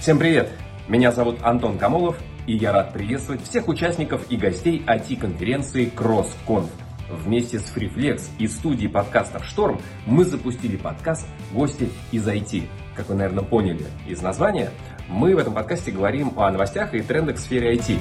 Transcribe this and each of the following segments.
Всем привет! Меня зовут Антон Камолов, и я рад приветствовать всех участников и гостей IT-конференции CrossConf. Вместе с Freeflex и студией подкастов «Шторм» мы запустили подкаст «Гости из IT». Как вы, наверное, поняли из названия, мы в этом подкасте говорим о новостях и трендах в сфере IT.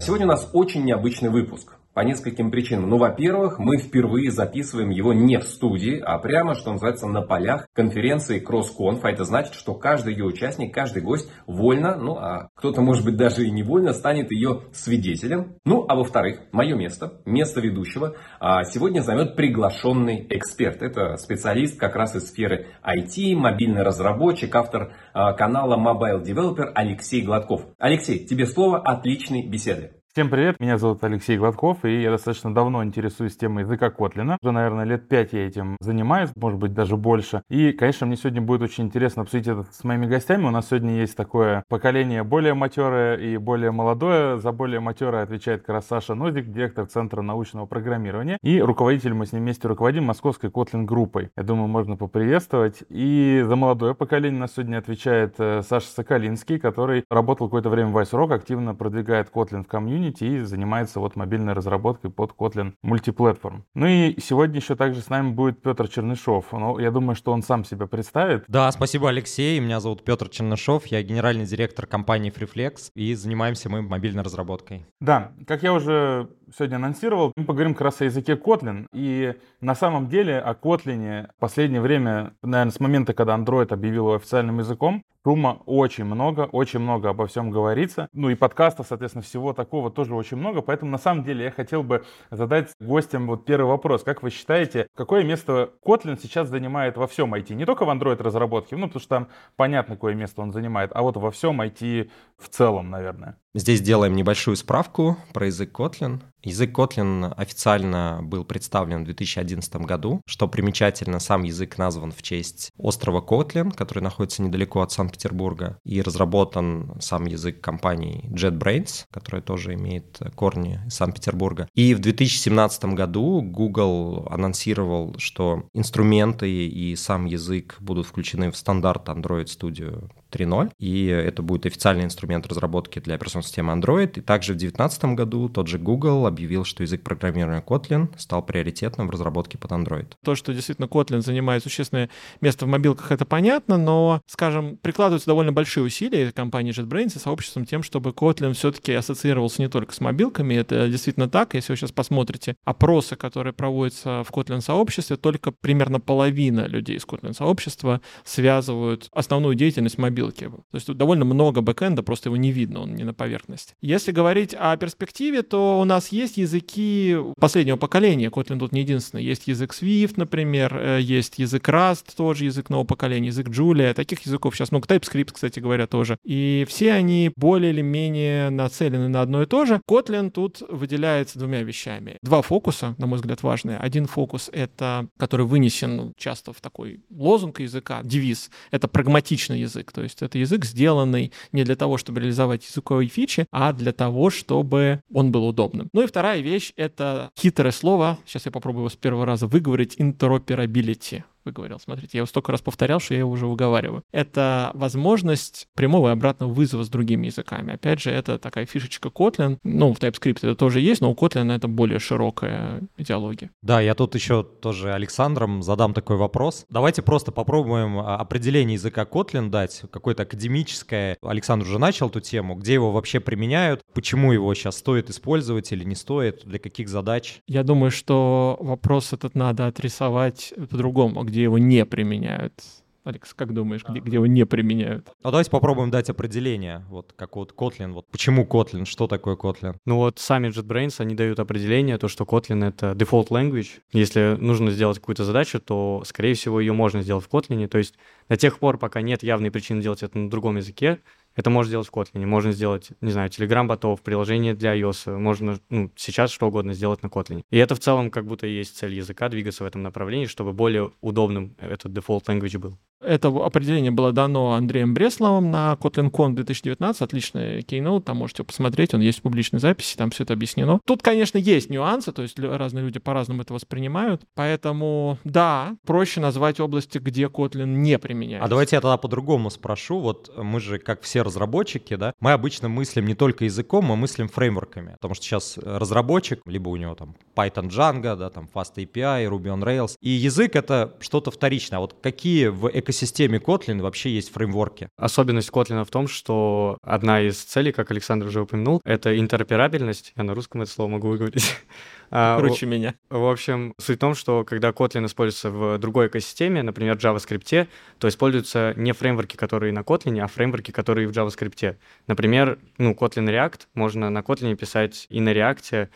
Сегодня у нас очень необычный выпуск. По нескольким причинам. Ну, во-первых, мы впервые записываем его не в студии, а прямо, что называется, на полях конференции CrossConf. А это значит, что каждый ее участник, каждый гость вольно, ну, а кто-то, может быть, даже и невольно станет ее свидетелем. Ну, а во-вторых, мое место, место ведущего, а, сегодня займет приглашенный эксперт. Это специалист как раз из сферы IT, мобильный разработчик, автор а, канала Mobile Developer Алексей Гладков. Алексей, тебе слово отличной беседы. Всем привет, меня зовут Алексей Гладков, и я достаточно давно интересуюсь темой языка Котлина. Уже, наверное, лет пять я этим занимаюсь, может быть, даже больше. И, конечно, мне сегодня будет очень интересно обсудить это с моими гостями. У нас сегодня есть такое поколение более матерое и более молодое. За более матерое отвечает как раз Саша Нозик, директор Центра научного программирования. И руководитель, мы с ним вместе руководим московской Котлин группой. Я думаю, можно поприветствовать. И за молодое поколение нас сегодня отвечает э, Саша Соколинский, который работал какое-то время в Vice активно продвигает Kotlin в комьюнити Unity и занимается вот мобильной разработкой под Kotlin мультиплатформ. Ну и сегодня еще также с нами будет Петр Чернышов. Ну, я думаю, что он сам себя представит. Да, спасибо, Алексей. Меня зовут Петр Чернышов. Я генеральный директор компании FreeFlex и занимаемся мы мобильной разработкой. Да, как я уже сегодня анонсировал, мы поговорим как раз о языке Kotlin. И на самом деле о Kotlin в последнее время, наверное, с момента, когда Android объявил его официальным языком, шума очень много, очень много обо всем говорится. Ну и подкастов, соответственно, всего такого тоже очень много. Поэтому на самом деле я хотел бы задать гостям вот первый вопрос. Как вы считаете, какое место Kotlin сейчас занимает во всем IT? Не только в Android разработке, ну потому что там понятно, какое место он занимает, а вот во всем IT в целом, наверное. Здесь делаем небольшую справку про язык Kotlin. Язык Kotlin официально был представлен в 2011 году. Что примечательно, сам язык назван в честь острова Котлин, который находится недалеко от Санкт-Петербурга, и разработан сам язык компании JetBrains, которая тоже имеет корни из Санкт-Петербурга. И в 2017 году Google анонсировал, что инструменты и сам язык будут включены в стандарт Android Studio 3.0, и это будет официальный инструмент разработки для операционной системы Android. И также в 2019 году тот же Google объявил, что язык программирования Kotlin стал приоритетным в разработке под Android. То, что действительно Kotlin занимает существенное место в мобилках, это понятно, но, скажем, прикладываются довольно большие усилия компании JetBrains и сообществом тем, чтобы Kotlin все-таки ассоциировался не только с мобилками, это действительно так. Если вы сейчас посмотрите опросы, которые проводятся в Kotlin сообществе, только примерно половина людей из Kotlin сообщества связывают основную деятельность мобилке. То есть тут довольно много бэкэнда, просто его не видно, он не на поверхности. Если говорить о перспективе, то у нас есть языки последнего поколения. Kotlin тут не единственный. Есть язык Swift, например, э, есть язык Rust, тоже язык нового поколения, язык Julia. Таких языков сейчас много. TypeScript, кстати говоря, тоже. И все они более или менее нацелены на одно и то же. Kotlin тут выделяется двумя вещами. Два фокуса, на мой взгляд, важные. Один фокус — это, который вынесен часто в такой лозунг языка, девиз. Это прагматичный язык. То есть это язык, сделанный не для того, чтобы реализовать языковые фичи, а для того, чтобы он был удобным. Ну и вторая вещь — это хитрое слово, сейчас я попробую его с первого раза выговорить, interoperability выговорил. Смотрите, я его столько раз повторял, что я его уже выговариваю. Это возможность прямого и обратного вызова с другими языками. Опять же, это такая фишечка Kotlin. Ну, в TypeScript это тоже есть, но у Kotlin это более широкая идеология. Да, я тут еще тоже Александром задам такой вопрос. Давайте просто попробуем а, определение языка Kotlin дать, какое-то академическое. Александр уже начал эту тему. Где его вообще применяют? Почему его сейчас стоит использовать или не стоит? Для каких задач? Я думаю, что вопрос этот надо отрисовать по-другому. Где где его не применяют. Алекс, как думаешь, где, где его не применяют? Ну, давайте попробуем дать определение, вот как вот Kotlin. Вот почему Kotlin, что такое Kotlin? Ну вот сами JetBrains, они дают определение, то, что Kotlin — это default language. Если нужно сделать какую-то задачу, то, скорее всего, ее можно сделать в Kotlin. То есть до тех пор, пока нет явной причины делать это на другом языке, Это можно сделать в Kotlin. Можно сделать, не знаю, Telegram-ботов, приложение для iOS. Можно ну, сейчас что угодно сделать на Kotlin. И это в целом как будто есть цель языка, двигаться в этом направлении, чтобы более удобным этот default language был. Это определение было дано Андреем Бресловым на KotlinCon 2019. Отличный кейноут, там можете посмотреть, он есть в публичной записи, там все это объяснено. Тут, конечно, есть нюансы, то есть разные люди по-разному это воспринимают. Поэтому, да, проще назвать области, где Kotlin не применяется. А давайте я тогда по-другому спрошу. Вот мы же, как все разработчики, да, мы обычно мыслим не только языком, мы мыслим фреймворками. Потому что сейчас разработчик, либо у него там Python Django, да, там Fast API, Ruby on Rails. И язык — это что-то вторичное. А вот какие в экосистеме Kotlin вообще есть фреймворки? Особенность Kotlin в том, что одна из целей, как Александр уже упомянул, это интероперабельность. Я на русском это слово могу выговорить. А, Круче меня. В общем, суть в том, что когда Kotlin используется в другой экосистеме, например, JavaScript, то используются не фреймворки, которые на Kotlin, а фреймворки, которые в JavaScript. Например, ну, Kotlin React можно на Kotlin писать и на React а,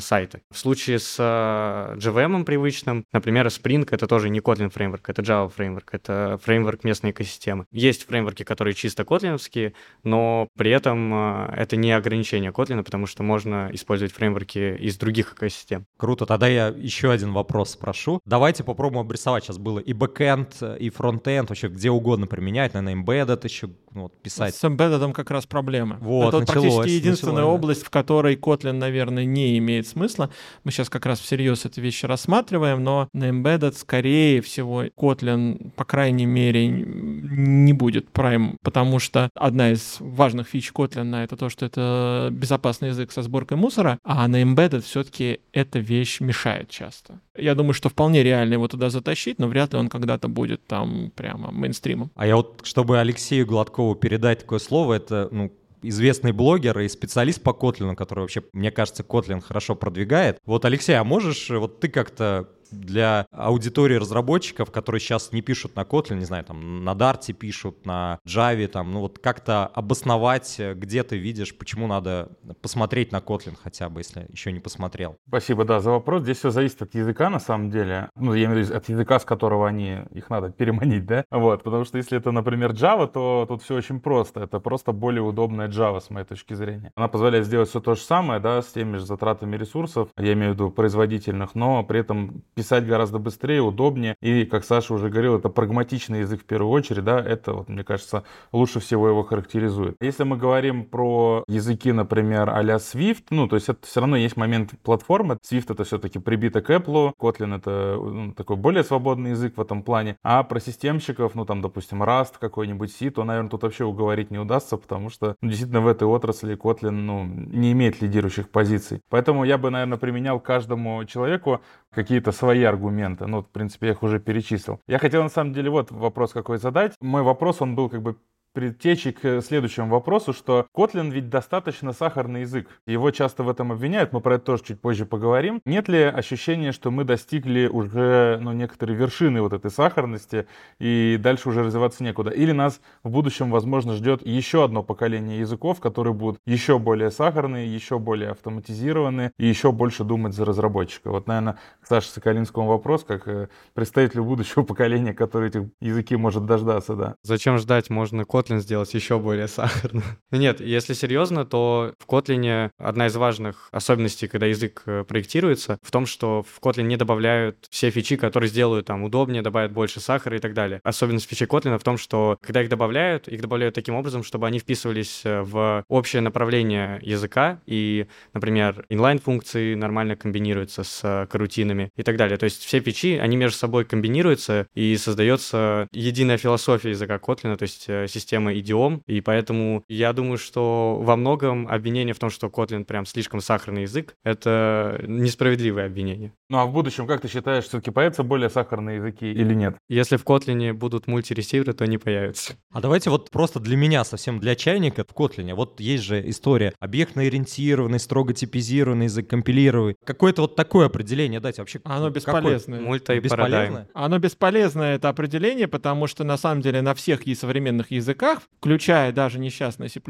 сайты. В случае с а, JVM привычным, например, Spring — это тоже не Kotlin фреймворк, это Java фреймворк, это фреймворк местной экосистемы. Есть фреймворки, которые чисто котлиновские, но при этом а, это не ограничение Kotlin, потому что можно использовать фреймворки из других экосистем. Круто. Тогда я еще один вопрос спрошу. Давайте попробуем обрисовать. Сейчас было и бэкэнд, и фронтенд, вообще где угодно применять, наверное, embedded еще ну, вот, писать. С embedded как раз проблема. Вот, это началось, практически единственная началось, область, в которой Kotlin, наверное, не имеет смысла. Мы сейчас как раз всерьез эти вещи рассматриваем, но на Embedded, скорее всего, Kotlin, по крайней мере, не будет Prime, потому что одна из важных фич Kotlin — это то, что это безопасный язык со сборкой мусора, а на Embedded все-таки эта вещь мешает часто. Я думаю, что вполне реально его туда затащить, но вряд ли он когда-то будет там прямо мейнстримом. А я вот, чтобы Алексею Гладкову передать такое слово, это, ну, известный блогер и специалист по Котлину, который вообще, мне кажется, Котлин хорошо продвигает. Вот, Алексей, а можешь, вот ты как-то для аудитории разработчиков, которые сейчас не пишут на Kotlin, не знаю, там на Dart пишут, на Java, там, ну вот как-то обосновать, где ты видишь, почему надо посмотреть на Kotlin хотя бы, если еще не посмотрел. Спасибо, да, за вопрос. Здесь все зависит от языка, на самом деле. Ну, я имею в виду от языка, с которого они, их надо переманить, да? Вот, потому что если это, например, Java, то тут все очень просто. Это просто более удобная Java, с моей точки зрения. Она позволяет сделать все то же самое, да, с теми же затратами ресурсов, я имею в виду производительных, но при этом писать гораздо быстрее, удобнее. И, как Саша уже говорил, это прагматичный язык в первую очередь, да, это, вот, мне кажется, лучше всего его характеризует. Если мы говорим про языки, например, а-ля Swift, ну, то есть это все равно есть момент платформы. Swift это все-таки прибито к Apple, Kotlin это ну, такой более свободный язык в этом плане. А про системщиков, ну, там, допустим, Rust какой-нибудь, C, то, наверное, тут вообще уговорить не удастся, потому что, ну, действительно, в этой отрасли Kotlin, ну, не имеет лидирующих позиций. Поэтому я бы, наверное, применял каждому человеку какие-то свои аргументы. Ну, в принципе, я их уже перечислил. Я хотел, на самом деле, вот вопрос какой задать. Мой вопрос, он был как бы предтечи к следующему вопросу, что Kotlin ведь достаточно сахарный язык. Его часто в этом обвиняют, мы про это тоже чуть позже поговорим. Нет ли ощущения, что мы достигли уже ну, некоторые вершины вот этой сахарности и дальше уже развиваться некуда? Или нас в будущем, возможно, ждет еще одно поколение языков, которые будут еще более сахарные, еще более автоматизированные и еще больше думать за разработчика? Вот, наверное, к Саше Соколинскому вопрос, как э, представителю будущего поколения, который этих языки может дождаться, да. Зачем ждать? Можно Kotlin Kotlin сделать еще более сахарным. Нет, если серьезно, то в Kotlin одна из важных особенностей, когда язык э, проектируется, в том, что в Kotlin не добавляют все фичи, которые сделают там удобнее, добавят больше сахара и так далее. Особенность фичей Kotlin в том, что когда их добавляют, их добавляют таким образом, чтобы они вписывались э, в общее направление языка, и, например, inline-функции нормально комбинируются с э, карутинами и так далее. То есть все фичи, они между собой комбинируются, и создается единая философия языка Kotlin, то есть система система идиом, и поэтому я думаю, что во многом обвинение в том, что Kotlin прям слишком сахарный язык, это несправедливое обвинение. Ну а в будущем, как ты считаешь, все-таки появятся более сахарные языки или нет? Если в Kotlin будут мультиресиверы, то они появятся. А давайте вот просто для меня, совсем для чайника в Kotlin, вот есть же история объектно-ориентированный, строго типизированный язык, компилированный. Какое-то вот такое определение дать вообще. Оно бесполезное. Мульта и бесполезное? Оно бесполезное, это определение, потому что на самом деле на всех современных языках языках, включая даже несчастный C++,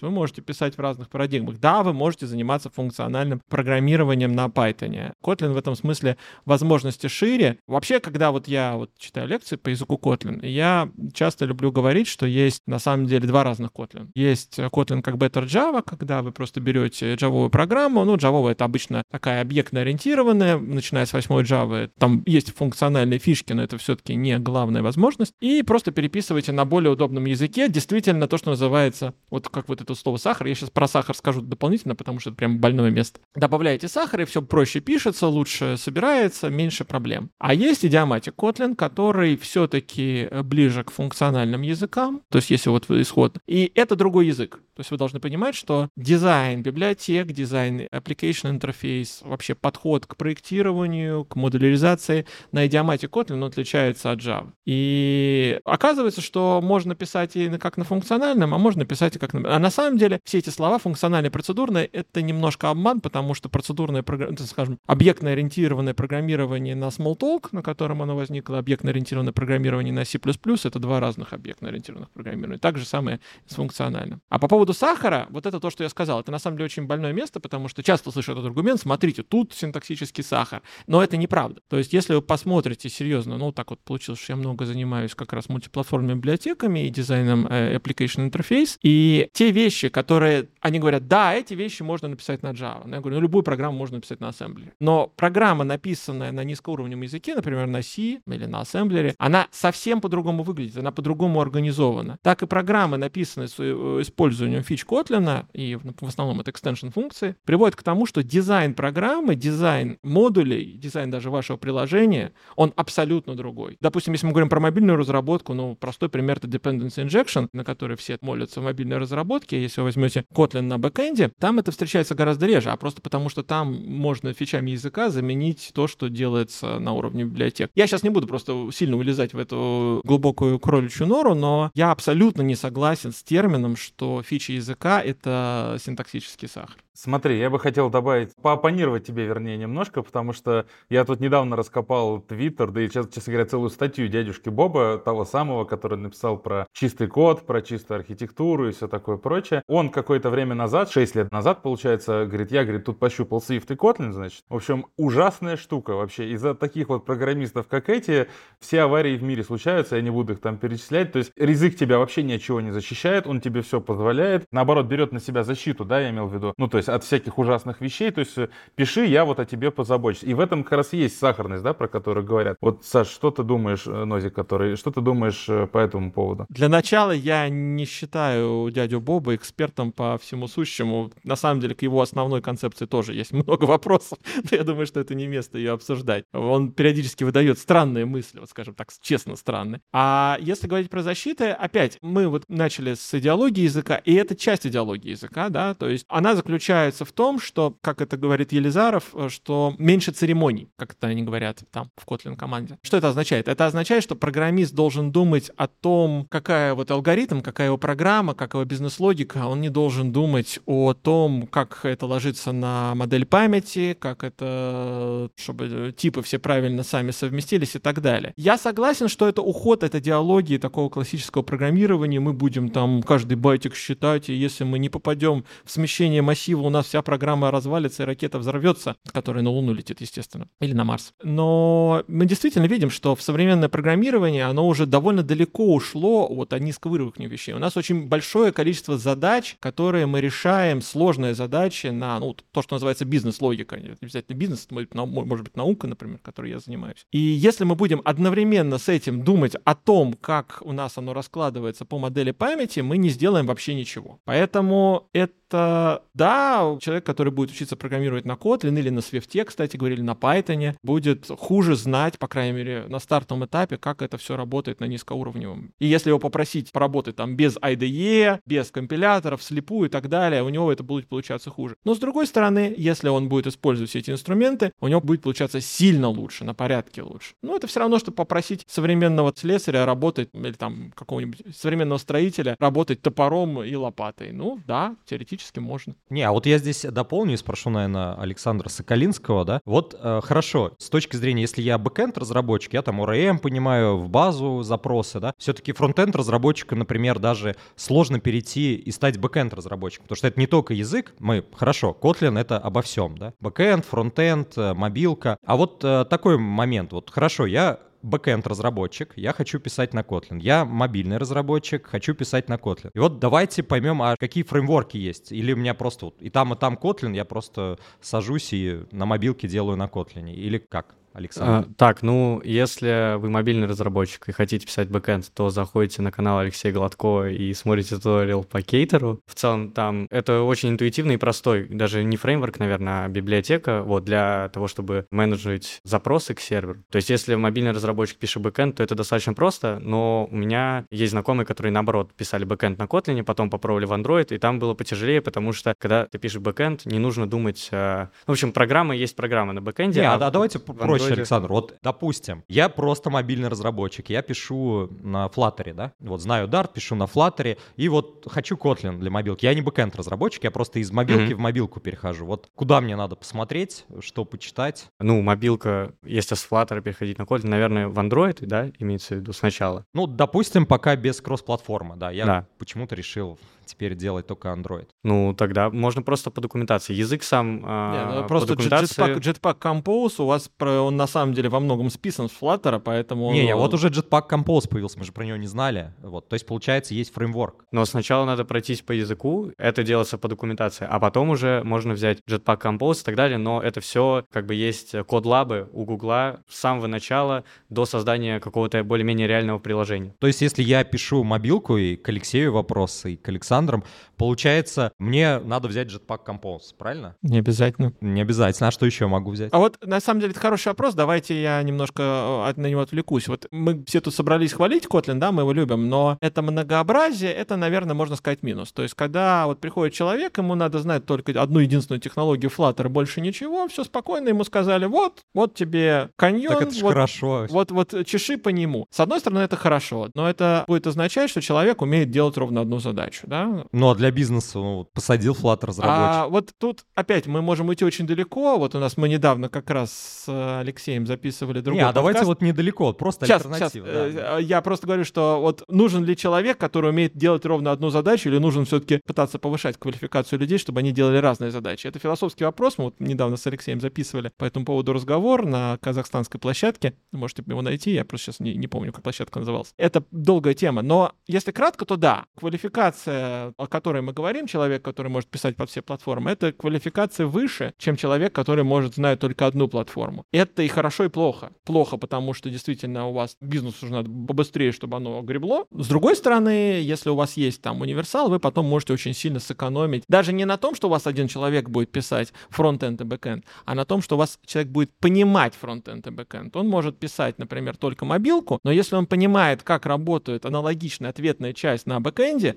вы можете писать в разных парадигмах. Да, вы можете заниматься функциональным программированием на Python. Kotlin в этом смысле возможности шире. Вообще, когда вот я вот читаю лекции по языку Kotlin, я часто люблю говорить, что есть на самом деле два разных Kotlin. Есть Kotlin как Better Java, когда вы просто берете джавовую программу, ну, Java это обычно такая объектно-ориентированная, начиная с 8 Java, там есть функциональные фишки, но это все-таки не главная возможность, и просто переписывайте на более удобном языке, действительно то, что называется, вот как вот это слово сахар, я сейчас про сахар скажу дополнительно, потому что это прям больное место. Добавляете сахар, и все проще пишется, лучше собирается, меньше проблем. А есть идиоматик Kotlin, который все-таки ближе к функциональным языкам, то есть если вот исход, и это другой язык. То есть вы должны понимать, что дизайн библиотек, дизайн application interface, вообще подход к проектированию, к модуляризации на идиомате Kotlin отличается от Java. И оказывается, что можно писать и как на функциональном, а можно писать и как на... А на самом деле все эти слова функциональное, процедурное, это немножко обман, потому что процедурное, скажем, объектно-ориентированное программирование на Smalltalk, на котором оно возникло, объектно-ориентированное программирование на C++, это два разных объектно-ориентированных программирования. Так же самое с функциональным. А по поводу сахара, вот это то, что я сказал, это на самом деле очень больное место, потому что часто слышу этот аргумент, смотрите, тут синтаксический сахар. Но это неправда. То есть, если вы посмотрите серьезно, ну, так вот получилось, что я много занимаюсь как раз мультиплатформенными библиотеками и дизайном э, application interface, и те вещи, которые, они говорят, да, эти вещи можно написать на Java. Но я говорю, ну, любую программу можно написать на Assembly. Но программа, написанная на низкоуровневом языке, например, на C или на Assembly, она совсем по-другому выглядит, она по-другому организована. Так и программы, написанные с э, использованием фич Kotlin, и в основном это extension-функции, приводит к тому, что дизайн программы, дизайн модулей, дизайн даже вашего приложения, он абсолютно другой. Допустим, если мы говорим про мобильную разработку, ну, простой пример — это dependency injection, на который все молятся в мобильной разработке. Если вы возьмете Kotlin на backend-е, там это встречается гораздо реже, а просто потому, что там можно фичами языка заменить то, что делается на уровне библиотек. Я сейчас не буду просто сильно улезать в эту глубокую кроличью нору, но я абсолютно не согласен с термином, что фичи языка — это синтаксический сахар. Смотри, я бы хотел добавить, поопонировать тебе, вернее, немножко, потому что я тут недавно раскопал Твиттер, да и, честно говоря, целую статью дядюшки Боба, того самого, который написал про чистый код, про чистую архитектуру и все такое прочее. Он какое-то время назад, 6 лет назад, получается, говорит, я, говорит, тут пощупал Swift и Kotlin, значит. В общем, ужасная штука вообще. Из-за таких вот программистов, как эти, все аварии в мире случаются, я не буду их там перечислять. То есть язык тебя вообще ни от чего не защищает, он тебе все позволяет. Наоборот, берет на себя защиту, да, я имел в виду. Ну, то есть от всяких ужасных вещей, то есть э, пиши, я вот о тебе позабочусь. И в этом как раз есть сахарность, да, про которую говорят. Вот, Саш, что ты думаешь, э, Нозик, который, что ты думаешь э, по этому поводу? Для начала я не считаю дядю Боба экспертом по всему сущему. На самом деле к его основной концепции тоже есть много вопросов, но я думаю, что это не место ее обсуждать. Он периодически выдает странные мысли, вот скажем так, честно странные. А если говорить про защиты, опять, мы вот начали с идеологии языка, и это часть идеологии языка, да, то есть она заключается в том, что, как это говорит Елизаров, э, что меньше церемоний, как это они говорят там в Kotlin команде. Что это означает? Это означает, что программист должен думать о том, какая вот алгоритм, какая его программа, как его бизнес-логика. Он не должен думать о том, как это ложится на модель памяти, как это, чтобы типы все правильно сами совместились и так далее. Я согласен, что это уход от идеологии такого классического программирования. Мы будем там каждый байтик считать, и если мы не попадем в смещение массива, у нас вся программа развалится и ракета взорвется, которая на Луну летит, естественно, или на Марс. Но мы действительно видим, что в современное программирование, оно уже довольно далеко ушло от низковыровних вещей. У нас очень большое количество задач, которые мы решаем, сложные задачи на ну, то, что называется бизнес-логика. Не обязательно бизнес, может быть наука, например, которой я занимаюсь. И если мы будем одновременно с этим думать о том, как у нас оно раскладывается по модели памяти, мы не сделаем вообще ничего. Поэтому это это, да, человек, который будет учиться программировать на Kotlin или на Swift, кстати говорили, на Python, будет хуже знать, по крайней мере, на стартовом этапе, как это все работает на низкоуровневом. И если его попросить поработать там без IDE, без компиляторов, слепую и так далее, у него это будет получаться хуже. Но с другой стороны, если он будет использовать все эти инструменты, у него будет получаться сильно лучше, на порядке лучше. Ну, это все равно, что попросить современного слесаря работать, или там какого-нибудь современного строителя работать топором и лопатой. Ну, да, теоретически можно. Не, а вот вот я здесь дополню и спрошу, наверное, Александра Соколинского, да. Вот э, хорошо, с точки зрения, если я backend разработчик, я там ORM понимаю, в базу запросы, да, все-таки frontend разработчика, например, даже сложно перейти и стать backend разработчиком, потому что это не только язык, мы, хорошо, Kotlin это обо всем, да, backend, frontend, э, мобилка, а вот э, такой момент, вот хорошо, я backend разработчик, я хочу писать на Kotlin. Я мобильный разработчик, хочу писать на Kotlin. И вот давайте поймем, а какие фреймворки есть. Или у меня просто вот и там, и там Kotlin, я просто сажусь и на мобилке делаю на Kotlin. Или как? Александр? А, так, ну, если вы мобильный разработчик и хотите писать backend, то заходите на канал Алексея Гладко и смотрите туториал по Ktor-у. В целом там это очень интуитивный и простой, даже не фреймворк, наверное, а библиотека, вот, для того, чтобы manage-ить запросы к серверу. То есть если мобильный разработчик пишет backend, то это достаточно просто, но у меня есть знакомые, которые, наоборот, писали backend на Kotlin, потом попробовали в Android, и там было потяжелее, потому что, когда ты пишешь backend, не нужно думать... Э... В общем, программа есть программа на backend-е. Не, а, а давайте проще проще, Александр. Вот, допустим, я просто мобильный разработчик, я пишу на Flutter, да? Вот знаю Dart, пишу на Flutter, и вот хочу Kotlin для мобилки. Я не бэкэнд разработчик, я просто из мобилки mm-hmm. в мобилку перехожу. Вот куда мне надо посмотреть, что почитать? Ну, мобилка, если с Flutter переходить на Kotlin, наверное, в Android, да, имеется в виду сначала? Ну, допустим, пока без кросс-платформы, да. Я да. почему-то решил теперь делать только Android. Ну, тогда можно просто по документации. Язык сам а, Просто по документации... Jetpack, Jetpack Compose у вас, про, он на самом деле во многом списан с Flutter, поэтому... Не, не, вот уже Jetpack Compose появился, мы же про него не знали. Вот, то есть, получается, есть фреймворк. Но сначала надо пройтись по языку, это делается по документации, а потом уже можно взять Jetpack Compose и так далее, но это все как бы есть codelab-ы у Гугла с самого начала до создания какого-то более-менее реального приложения. То есть, если я пишу мобилку и к Алексею вопросы, и к Александру, Александром. Получается, мне надо взять Jetpack Compose, правильно? Не обязательно. Не обязательно. А что еще могу взять? А вот, на самом деле, это хороший вопрос. Давайте я немножко э, на него отвлекусь. Вот мы все тут собрались хвалить Kotlin, да, мы его любим, но это многообразие, это, наверное, можно сказать минус. То есть, когда вот приходит человек, ему надо знать только одну единственную технологию Flutter, больше ничего, все спокойно, ему сказали, вот, вот тебе каньон. Так это вот, хорошо. Вот, вот, вот чеши по нему. С одной стороны, это хорошо, но это будет означать, что человек умеет делать ровно одну задачу, да, ну, а для бизнеса ну, посадил Flutter разработчик. А вот тут опять мы можем уйти очень далеко. Вот у нас мы недавно как раз с Алексеем записывали другой Не, а давайте вот недалеко, просто сейчас, альтернатива. Сейчас. Да. Э, я просто говорю, что вот нужен ли человек, который умеет делать ровно одну задачу, или нужно все-таки пытаться повышать квалификацию людей, чтобы они делали разные задачи? Это философский вопрос. Мы вот недавно с Алексеем записывали по этому поводу разговор на казахстанской площадке. Можете его найти, я просто сейчас не, не помню, как площадка называлась. Это долгая тема, но если кратко, то да, квалификация, о которой мы говорим, человек, который может писать под все платформы, это квалификация выше, чем человек, который может знать только одну платформу. Это и хорошо, и плохо. Плохо, потому что действительно у вас бизнесу уже надо побыстрее, чтобы оно гребло. С другой стороны, если у вас есть там универсал, вы потом можете очень сильно сэкономить. Даже не на том, что у вас один человек будет писать фронт-энд и бэк-энд, а на том, что у вас человек будет понимать фронт-энд и бэк-энд. Он может писать, например, только мобилку, но если он понимает, как работает аналогичная ответная часть на бэк-энде,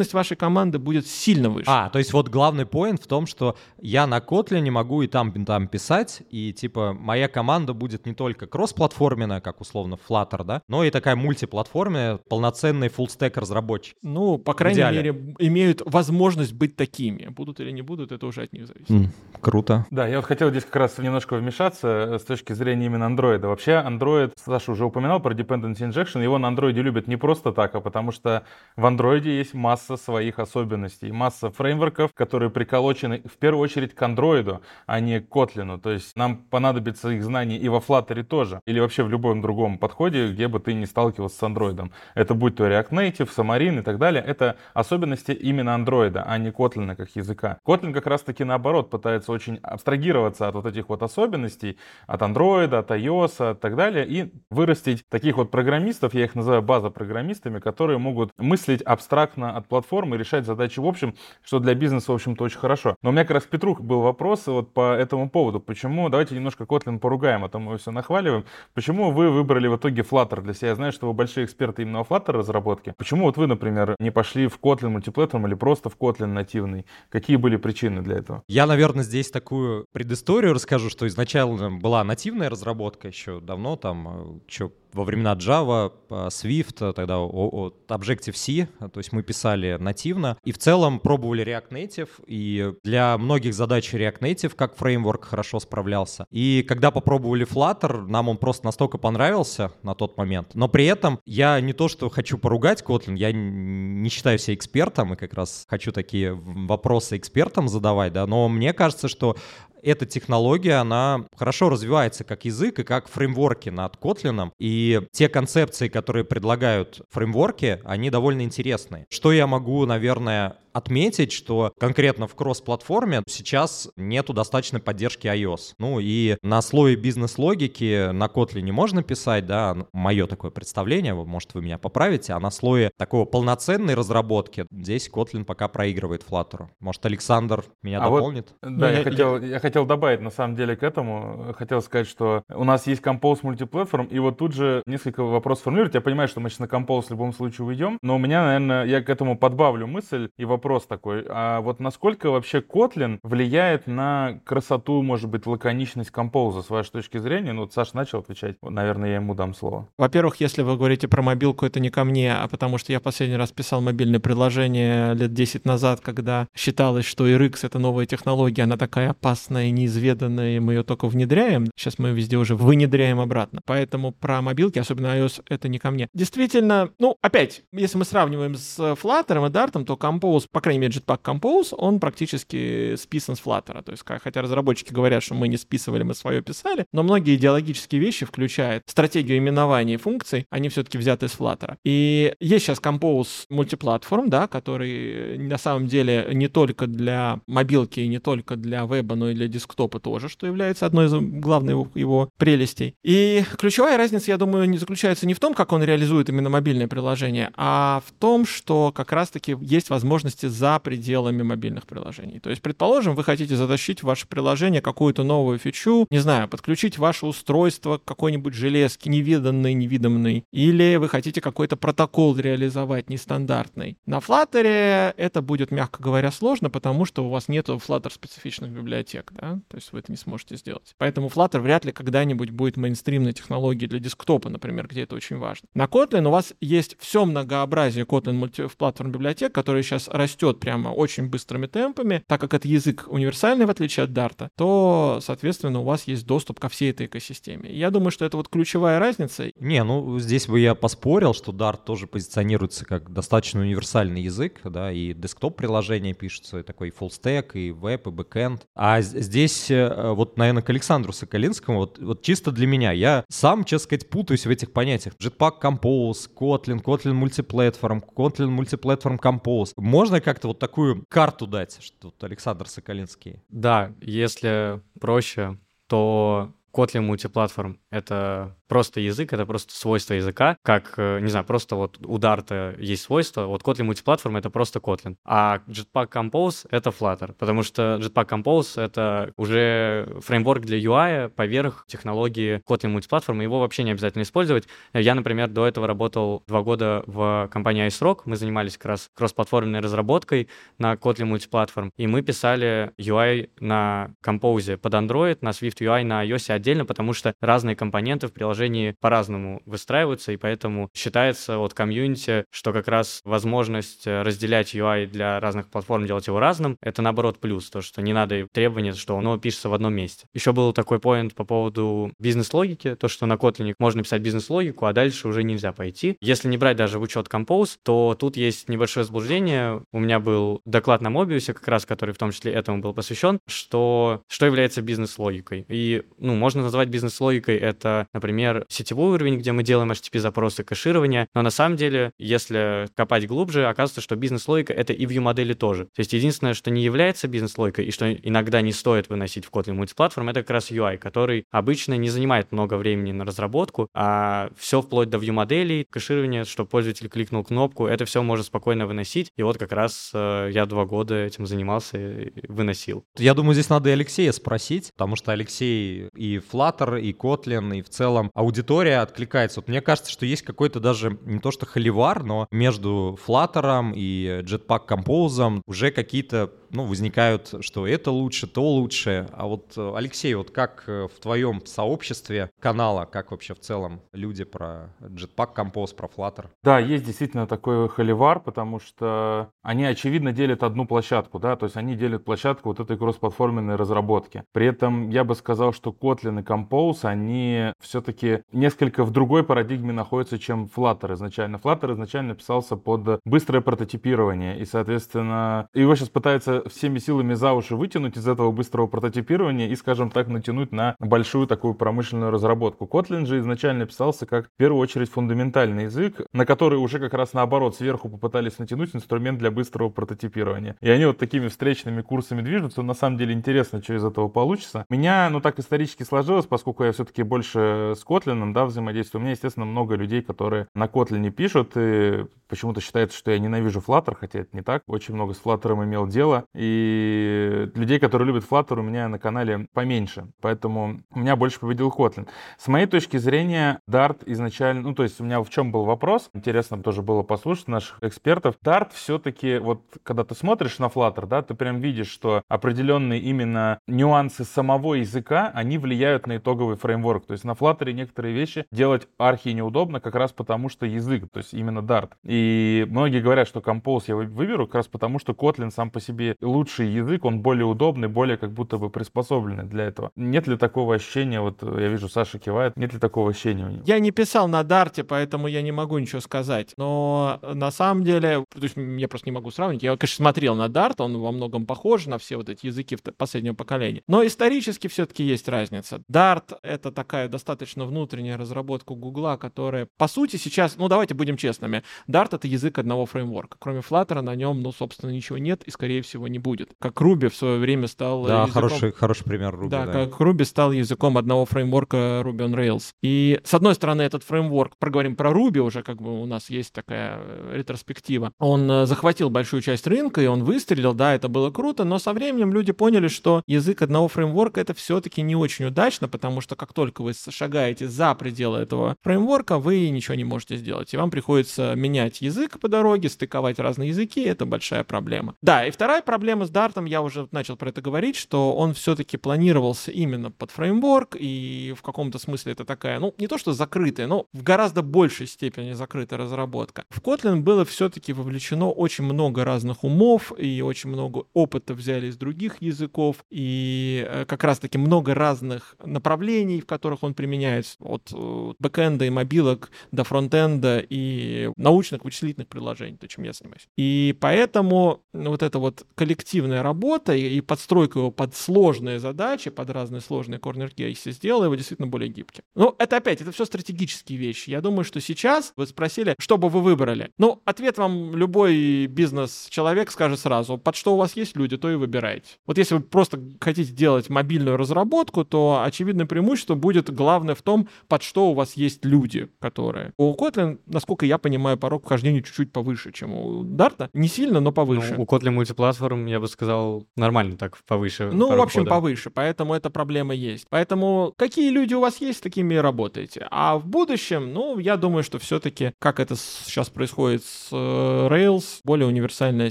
эффективность вашей команды будет сильно выше. А, то есть вот главный поинт в том, что я на Kotlin не могу и там, и там писать, и типа моя команда будет не только кроссплатформенная, как условно Flutter, да, но и такая мультиплатформенная, полноценный фуллстек разработчик. Ну, по крайней мере, имеют возможность быть такими. Будут или не будут, это уже от них зависит. Mm, круто. Да, я вот хотел здесь как раз немножко вмешаться э, с точки зрения именно Android. Вообще Android, Саша уже упоминал про dependency injection, его на Android любят не просто так, а потому что в Android есть масса своих особенностей масса фреймворков, которые приколочены в первую очередь к андроиду, а не к Kotlin. То есть нам понадобится их знание и во Flutter тоже, или вообще в любом другом подходе, где бы ты не сталкивался с андроидом. Это будь то React Native, Xamarin и так далее. Это особенности именно андроида, а не Kotlin как языка. Kotlin как раз таки наоборот пытается очень абстрагироваться от вот этих вот особенностей, от андроида, от iOS и так далее, и вырастить таких вот программистов, я их называю база программистами, которые могут мыслить абстрактно от платформы, решать задачи в общем, что для бизнеса, в общем-то, очень хорошо. Но у меня как раз Петрух был вопрос вот по этому поводу. Почему, давайте немножко Kotlin поругаем, а то мы все нахваливаем. Почему вы выбрали в итоге Flutter для себя? Я знаю, что вы большие эксперты именно Flutter разработке. Почему вот вы, например, не пошли в Kotlin мультиплатформ или просто в Kotlin нативный? Какие были причины для этого? Я, наверное, здесь такую предысторию расскажу, что изначально была нативная разработка еще давно, там, что во времена Java, Swift, тогда Objective-C, то есть мы писали нативно, и в целом пробовали React Native, и для многих задач React Native как фреймворк хорошо справлялся. И когда попробовали Flutter, нам он просто настолько понравился на тот момент, но при этом я не то, что хочу поругать Kotlin, я не считаю себя экспертом, и как раз хочу такие вопросы экспертам задавать, да, но мне кажется, что эта технология, она хорошо развивается как язык и как фреймворки над Kotlin. И те концепции, которые предлагают фреймворки, они довольно интересные. Что я могу, наверное, отметить, что конкретно в кросс-платформе сейчас нету достаточной поддержки iOS. Ну и на слое бизнес-логики на Kotlin не можно писать, да, мое такое представление, может вы меня поправите, а на слое такого полноценной разработки здесь Kotlin пока проигрывает Flutter. Может Александр меня а дополнит? Вот, да, ну, я, я, хотел, я хотел добавить на самом деле к этому, хотел сказать, что у нас есть Compose мультиплатформ, и вот тут же несколько вопросов формулировать. Я понимаю, что мы сейчас на Compose в любом случае уйдем, но у меня, наверное, я к этому подбавлю мысль и вопрос вопрос такой. А вот насколько вообще Kotlin влияет на красоту, может быть, лаконичность композа, с вашей точки зрения? Ну, вот Саша начал отвечать. Наверное, я ему дам слово. Во-первых, если вы говорите про мобилку, это не ко мне, а потому что я последний раз писал мобильное приложение лет 10 назад, когда считалось, что RX — это новая технология, она такая опасная, неизведанная, и мы ее только внедряем. Сейчас мы везде уже внедряем обратно. Поэтому про мобилки, особенно iOS, это не ко мне. Действительно, ну, опять, если мы сравниваем с Flutter и Dart, то Compose по крайней мере, Jetpack Compose, он практически списан с Flutter. То есть, хотя разработчики говорят, что мы не списывали, мы свое писали, но многие идеологические вещи, включая стратегию именования функций, они все-таки взяты из Flutter. И есть сейчас Compose мультиплатформ, да, который на самом деле не только для мобилки не только для веба, но и для десктопа тоже, что является одной из главных его прелестей. И ключевая разница, я думаю, не заключается не в том, как он реализует именно мобильное приложение, а в том, что как раз-таки есть возможность возможности за пределами мобильных приложений. То есть, предположим, вы хотите затащить в ваше приложение какую-то новую фичу, не знаю, подключить ваше устройство к какой-нибудь железке, невиданной, невидимой, или вы хотите какой-то протокол реализовать нестандартный. На Flutter это будет, мягко говоря, сложно, потому что у вас нет Flutter специфичных библиотек, да, то есть вы это не сможете сделать. Поэтому Flutter вряд ли когда-нибудь будет мейнстримной технологией для десктопа, например, где это очень важно. На Kotlin у вас есть все многообразие Kotlin мультиплатформ библиотек, которые сейчас растет прямо очень быстрыми темпами, так как это язык универсальный, в отличие от Дарта, то, соответственно, у вас есть доступ ко всей этой экосистеме. Я думаю, что это вот ключевая разница. Не, ну здесь бы я поспорил, что Dart тоже позиционируется как достаточно универсальный язык, да, и десктоп-приложения пишутся, и такой stack, и веб, и бэкэнд. А здесь, э, вот, наверное, к Александру Соколинскому, вот, вот чисто для меня, я сам, честно сказать, путаюсь в этих понятиях. Jetpack Compose, Kotlin, Kotlin Multiplatform, Kotlin Multiplatform Compose. Можно как-то вот такую карту дать, что вот Александр Соколинский? Да, если проще, то Kotlin мультиплатформ — это просто язык, это просто свойство языка, как, э, не знаю, просто вот у Dart есть свойство, вот Kotlin мультиплатформ — это просто Kotlin, а Jetpack Compose — это Flutter, потому что Jetpack Compose — это уже фреймворк для UI поверх технологии Kotlin мультиплатформы, его вообще не обязательно использовать. Я, например, до этого работал два года в компании iSrock, мы занимались как раз кроссплатформенной разработкой на Kotlin мультиплатформ, и мы писали UI на Compose под Android, на Swift UI на iOS отдельно, потому что разные компоненты в приложении по-разному выстраиваются, и поэтому считается от комьюнити, что как раз возможность э, разделять UI для разных платформ, делать его разным, это наоборот плюс, то, что не надо требования, что оно пишется в одном месте. Еще был такой поинт по поводу бизнес-логики, то, что на Kotlin можно писать бизнес-логику, а дальше уже нельзя пойти. Если не брать даже в учет Compose, то тут есть небольшое заблуждение. У меня был доклад на Mobius, как раз, который в том числе этому был посвящен, что, что является бизнес-логикой. И, ну, можно назвать бизнес-логикой, это, например, сетевой уровень, где мы делаем HTTP-запросы, кэширование, но на самом деле, если копать глубже, оказывается, что бизнес-логика — это и view-модели тоже. То есть единственное, что не является бизнес-логикой и что иногда не стоит выносить в Kotlin мультиплатформ, это как раз UI, который обычно не занимает много времени на разработку, а все вплоть до view-моделей, кэширования, что пользователь кликнул кнопку, это все можно спокойно выносить. И вот как раз э, я два года этим занимался и выносил. Я думаю, здесь надо и Алексея спросить, потому что Алексей и Flutter, и Kotlin, и в целом аудитория откликается. Вот мне кажется, что есть какой-то даже не то что холивар, но между Flutter и Jetpack Compose уже какие-то ну, возникают, что это лучше, то лучше. А вот, э, Алексей, вот как э, в твоем сообществе канала, как вообще в целом люди про Jetpack Compose, про Flutter? Да, есть действительно такой холивар, потому что они, очевидно, делят одну площадку, да, то есть они делят площадку вот этой кроссплатформенной разработки. При этом я бы сказал, что Kotlin и Compose, они все-таки несколько в другой парадигме находятся, чем Flutter изначально. Flutter изначально писался под быстрое прототипирование, и, соответственно, его сейчас пытаются всеми силами за уши вытянуть из этого быстрого прототипирования и, скажем так, натянуть на большую такую промышленную разработку. Kotlin же изначально писался как, в первую очередь, фундаментальный язык, на который уже как раз наоборот сверху попытались натянуть инструмент для быстрого прототипирования. И они вот такими встречными курсами движутся. На самом деле интересно, из этого получится. Меня, ну так исторически сложилось, поскольку я все-таки больше с Kotlin, да, взаимодействую. У меня, естественно, много людей, которые на Kotlin пишут, и почему-то считается, что я ненавижу Flutter, хотя это не так. Очень много с Flutter имел дело. И людей, которые любят Flutter, у меня на канале поменьше. Поэтому у меня больше победил Kotlin. С моей точки зрения, Dart изначально... Ну, то есть у меня в чем был вопрос? Интересно тоже было послушать наших экспертов. Dart все-таки, вот когда ты смотришь на Flutter, да, ты прям видишь, что определенные именно нюансы самого языка, они влияют на итоговый фреймворк. То есть на Flutter некоторые вещи делать архи неудобно как раз потому, что язык, то есть именно Dart. И многие говорят, что Compose я выберу как раз потому, что Kotlin сам по себе лучший язык, он более удобный, более как будто бы приспособленный для этого. Нет ли такого ощущения, вот я вижу, Саша кивает, нет ли такого ощущения у него? Я не писал на Дарте, поэтому я не могу ничего сказать. Но на самом деле, то есть я просто не могу сравнить. Я, конечно, смотрел на Dart, он во многом похож на все вот эти языки последнего поколения. Но исторически все-таки есть разница. Dart — это такая достаточно внутренняя разработка Гугла, которая, по сути, сейчас, ну давайте будем честными, Dart — это язык одного фреймворка. Кроме Flutter на нем, ну, собственно, ничего нет и, скорее всего, не будет. Как Ruby в свое время стал Да, языком... хороший, хороший пример Ruby. Да, да, как Ruby стал языком одного фреймворка Ruby on Rails. И, с одной стороны, этот фреймворк, проговорим про Ruby уже, как бы у нас есть такая э, ретроспектива, он э, захватил большую часть рынка, и он выстрелил, да, это было круто, но со временем люди поняли, что язык одного фреймворка это все-таки не очень удачно, потому что как только вы шагаете за пределы этого фреймворка, вы ничего не можете сделать, и вам приходится менять язык по дороге, стыковать разные языки, это большая проблема. Да, и вторая проблема с Dart, я уже начал про это говорить, что он все-таки планировался именно под фреймворк, и в каком-то смысле это такая, ну, не то что закрытая, но в гораздо большей степени закрытая разработка. В Kotlin было все-таки вовлечено очень много разных умов, и очень много опыта взяли из других языков, и э, как раз-таки много разных направлений, в которых он применяется, от э, бэкэнда и мобилок до фронтенда и научных вычислительных приложений, то, чем я занимаюсь. И поэтому вот эта вот коллективная работа и, и подстройка его под сложные задачи, под разные сложные корнер-кейсы сделала его действительно более гибким. Ну, это опять, это все стратегические вещи. Я думаю, что сейчас вы спросили, что бы вы выбрали. Ну, ответ вам любой бизнес-человек скажет сразу, под что у вас есть люди, то и выбирайте. Вот если вы просто хотите делать мобильную разработку, то очевидное преимущество будет главное в том, под что у вас есть люди, которые. У Kotlin, насколько я понимаю, порог вхождения чуть-чуть повыше, чем у Dart. Не сильно, но повыше. Ну, у Kotlin мультиплатформ, я бы сказал, нормально так повыше. Ну, в общем, входа. повыше, поэтому эта проблема есть. Поэтому какие люди у вас есть, такими и работаете. А в будущем, ну, я думаю, что все-таки, как это сейчас происходит с э, Rails, более универсальная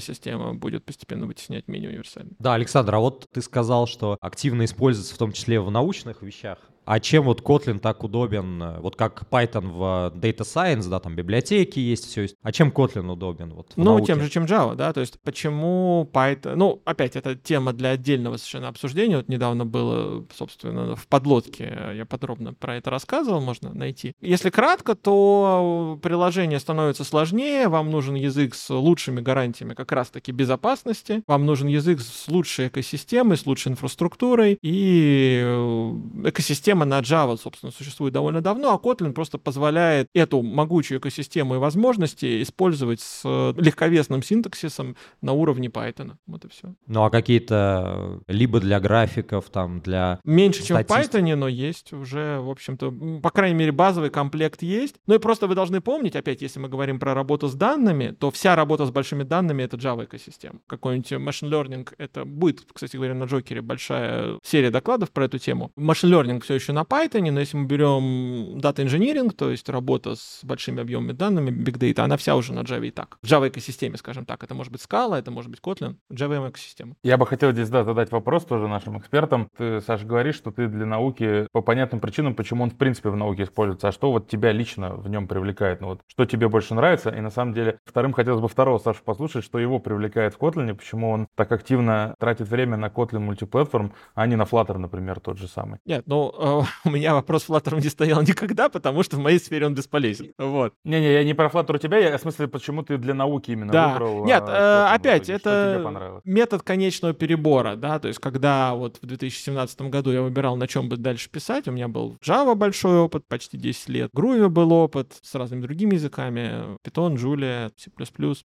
система будет постепенно вытеснять менее универсальную. Да, Александр, а вот ты сказал, что активно используется в том числе в научных вещах. А чем вот Kotlin так удобен, э, вот как Python в Data Science, да, там библиотеки есть, все есть. А чем Kotlin удобен? Вот, Ну, науке? тем же, чем Java, да, то есть почему Python... Ну, опять, это тема для отдельного совершенно обсуждения. Вот недавно было, собственно, в подлодке, я подробно про это рассказывал, можно найти. Если кратко, то приложение становится сложнее, вам нужен язык с лучшими гарантиями как раз-таки безопасности, вам нужен язык с лучшей экосистемой, с лучшей инфраструктурой, и э, экосистема на Java, собственно, существует довольно давно, а Kotlin просто позволяет эту могучую экосистему и возможности использовать с э, легковесным синтаксисом на уровне Python. Вот и все. Ну, а какие-то э, либо для графиков, там, для... Меньше, чем в. Python, но есть уже, в общем-то, по крайней мере, базовый комплект есть. Ну и просто вы должны помнить, опять, если мы говорим про работу с данными, то вся работа с большими данными — это Java экосистема. Какой-нибудь machine learning — это будет, кстати говоря, на Джокере большая серия докладов про эту тему. Machine learning все еще на Python, но если мы берем Data Engineering, то есть работа с большими объемами данными, Big Data, она вся уже на Java и так. В Java экосистеме, скажем так. Это может быть Scala, это может быть Kotlin, Java экосистема. Я бы хотел здесь, да, задать вопрос тоже нашим экспертам. Ты, Саша, говоришь, что ты для науки по понятным причинам, почему он в принципе в науке используется, а что вот тебя лично в нем привлекает? Ну вот, что тебе больше нравится? И на самом деле, вторым хотелось бы второго Сашу послушать, что его привлекает в Kotlin, почему он так активно тратит время на Kotlin мультиплатформ, а не на Flutter, например, тот же самый. Нет, ну, э, у меня вопрос Flutter не стоял никогда, потому что в моей сфере он бесполезен. Вот. Не-не, я не про Flutter у тебя, я в смысле, почему ты для науки именно да. выбрал. Нет, э, опять, это метод конечного перебора, да, то есть когда вот в 2017 году я выбирал, на чем бы дальше писать, у меня был Java большой опыт, почти 10 лет, Groovy был опыт с разными другими языками, Python, Julia, C++,